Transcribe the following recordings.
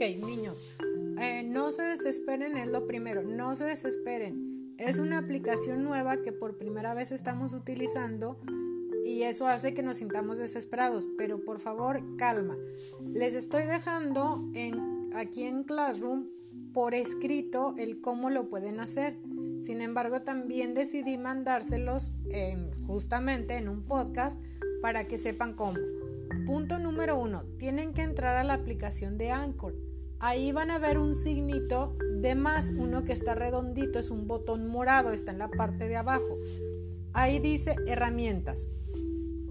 Ok, niños, eh, no se desesperen, es lo primero, no se desesperen. Es una aplicación nueva que por primera vez estamos utilizando y eso hace que nos sintamos desesperados, pero por favor, calma. Les estoy dejando en, aquí en Classroom por escrito el cómo lo pueden hacer. Sin embargo, también decidí mandárselos justamente en un podcast para que sepan cómo. Punto número uno, tienen que entrar a la aplicación de Anchor. Ahí van a ver un signito de más, uno que está redondito, es un botón morado, está en la parte de abajo. Ahí dice herramientas.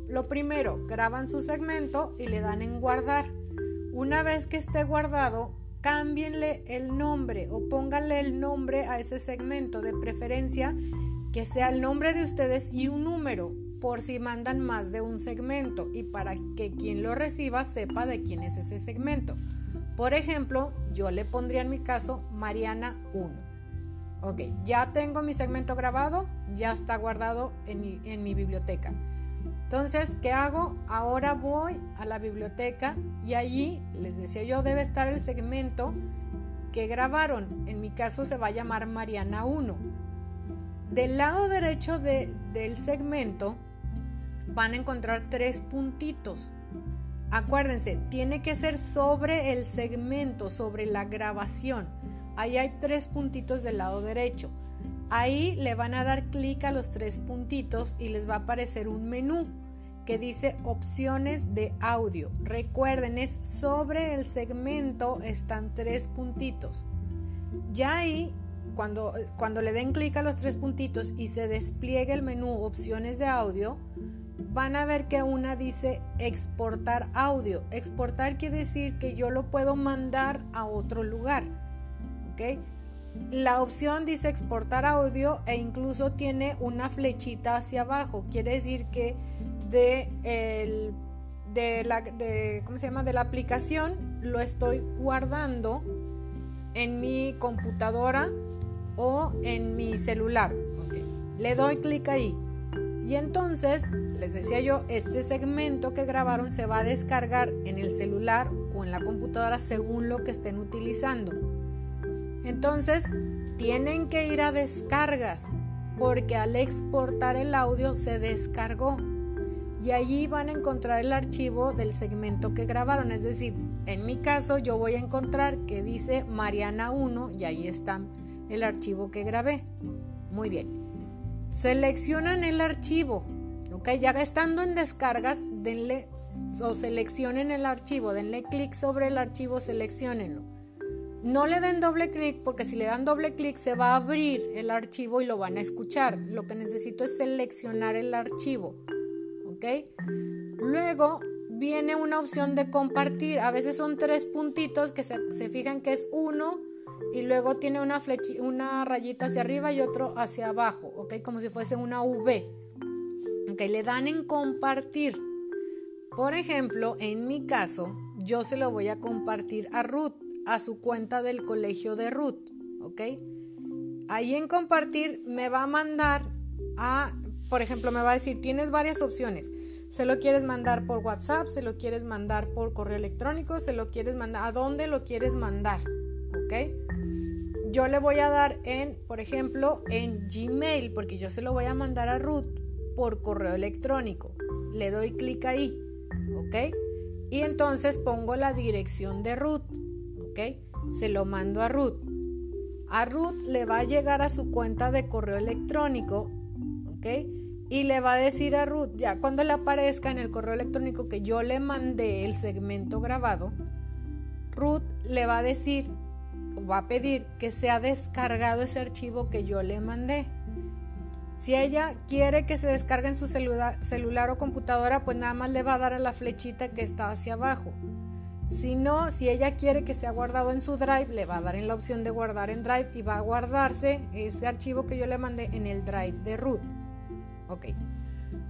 Lo primero, graban su segmento y le dan en guardar. Una vez que esté guardado, cámbienle el nombre o pónganle el nombre a ese segmento, de preferencia que sea el nombre de ustedes y un número por si mandan más de un segmento y para que quien lo reciba sepa de quién es ese segmento. Por ejemplo, yo le pondría en mi caso Mariana 1. Ok, ya tengo mi segmento grabado, ya está guardado en mi, biblioteca. Entonces, ¿qué hago? Ahora voy a la biblioteca y allí, les decía yo, debe estar el segmento que grabaron. En mi caso se va a llamar Mariana 1. Del lado derecho del segmento van a encontrar tres puntitos. Acuérdense, tiene que ser sobre el segmento, sobre la grabación. Ahí hay tres puntitos del lado derecho. Ahí le van a dar clic a los tres puntitos y les va a aparecer un menú que dice opciones de audio. Recuerden, es sobre el segmento están tres puntitos. Ya ahí, cuando, cuando le den clic a los tres puntitos y se despliegue el menú opciones de audio, van a ver que una dice exportar audio. Exportar quiere decir que yo lo puedo mandar a otro lugar. ¿Ok? La opción dice exportar audio e incluso tiene una flechita hacia abajo. Quiere decir que de, el, de, la, de, ¿cómo se llama? de la aplicación lo estoy guardando en mi computadora o en mi celular. Le doy clic ahí. Y entonces, les decía yo, este segmento que grabaron se va a descargar en el celular o en la computadora según lo que estén utilizando. Entonces, tienen que ir a descargas porque al exportar el audio se descargó. Y allí van a encontrar el archivo del segmento que grabaron. Es decir, en mi caso yo voy a encontrar que dice Mariana 1 y ahí está el archivo que grabé. Muy bien. Seleccionan el archivo. Ok, ya estando en descargas, denle o seleccionen el archivo, denle clic sobre el archivo, seleccionenlo. No le den doble clic porque si le dan doble clic se va a abrir el archivo y lo van a escuchar. Lo que necesito es seleccionar el archivo. ¿Ok? Luego viene una opción de compartir. A veces son tres puntitos que se, se fijan que es uno y luego tiene una, una rayita hacia arriba y otro hacia abajo, ¿ok? Como si fuese una V. ¿Ok? Le dan en compartir. Por ejemplo, en mi caso, yo se lo voy a compartir a Ruth, a su cuenta del colegio de Ruth, ¿ok? Ahí en compartir me va a mandar a, por ejemplo, me va a decir, tienes varias opciones. Se lo quieres mandar por WhatsApp, se lo quieres mandar por correo electrónico, se lo quieres mandar, ¿a dónde lo quieres mandar? ¿Ok? yo le voy a dar en, por ejemplo, en Gmail, porque yo se lo voy a mandar a Ruth por correo electrónico. Le doy clic ahí, ¿ok? Y entonces pongo la dirección de Ruth, ¿ok? Se lo mando a Ruth. A Ruth le va a llegar a su cuenta de correo electrónico, ¿ok? Y le va a decir a Ruth, ya cuando le aparezca en el correo electrónico que yo le mandé el segmento grabado, Ruth le va a decir, va a pedir que sea descargado ese archivo que yo le mandé. Si ella quiere que se descargue en su celular, o computadora, pues nada más le va a dar a la flechita que está hacia abajo. Si no, si ella quiere que sea guardado en su Drive, le va a dar en la opción de guardar en Drive y va a guardarse ese archivo que yo le mandé en el Drive de root. Ok.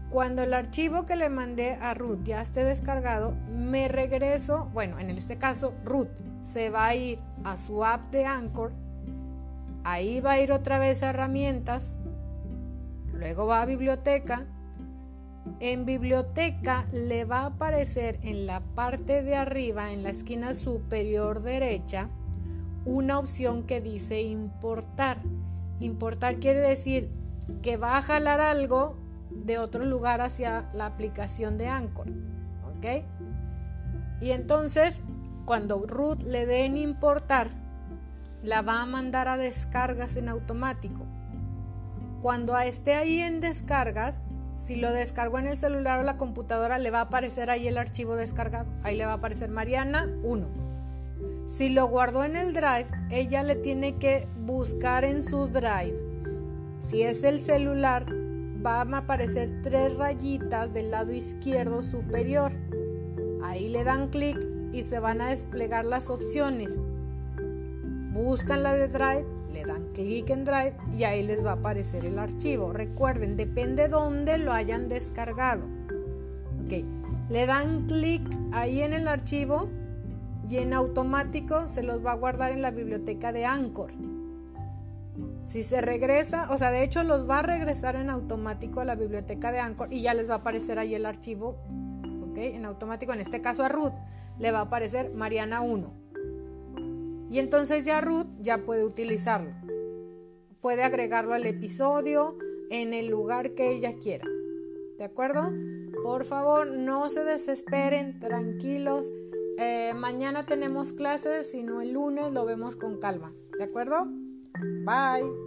Cuando el archivo que le mandé a root ya esté descargado, me regreso, bueno, en este caso root se va a ir a su app de Anchor, ahí va a ir otra vez a herramientas, luego va a biblioteca En biblioteca le va a aparecer en la parte de arriba, en la esquina superior derecha, una opción que dice importar. Importar quiere decir que va a jalar algo de otro lugar hacia la aplicación de Anchor. ¿Ok? Y entonces, cuando Ruth le dé en importar, la va a mandar a descargas en automático. Cuando esté ahí en descargas, si lo descargó en el celular o la computadora, le va a aparecer ahí el archivo descargado. Ahí le va a aparecer Mariana 1. Si lo guardó en el drive, ella le tiene que buscar en su drive. Si es el celular, va a aparecer tres rayitas del lado izquierdo superior. Ahí le dan clic y se van a desplegar las opciones. Buscan la de Drive, le dan clic en Drive y ahí les va a aparecer el archivo. Recuerden, depende dónde lo hayan descargado. Ok, le dan clic ahí en el archivo y en automático se los va a guardar en la biblioteca de Anchor. Si se regresa, o sea, de hecho los va a regresar en automático a la biblioteca de Anchor y ya les va a aparecer ahí el archivo, En automático, en este caso a Ruth, le va a aparecer Mariana 1. Y entonces ya Ruth ya puede utilizarlo. Puede agregarlo al episodio en el lugar que ella quiera. ¿De acuerdo? Por favor, no se desesperen, tranquilos. Eh, mañana tenemos clases, si no el lunes lo vemos con calma. ¿De acuerdo? Bye.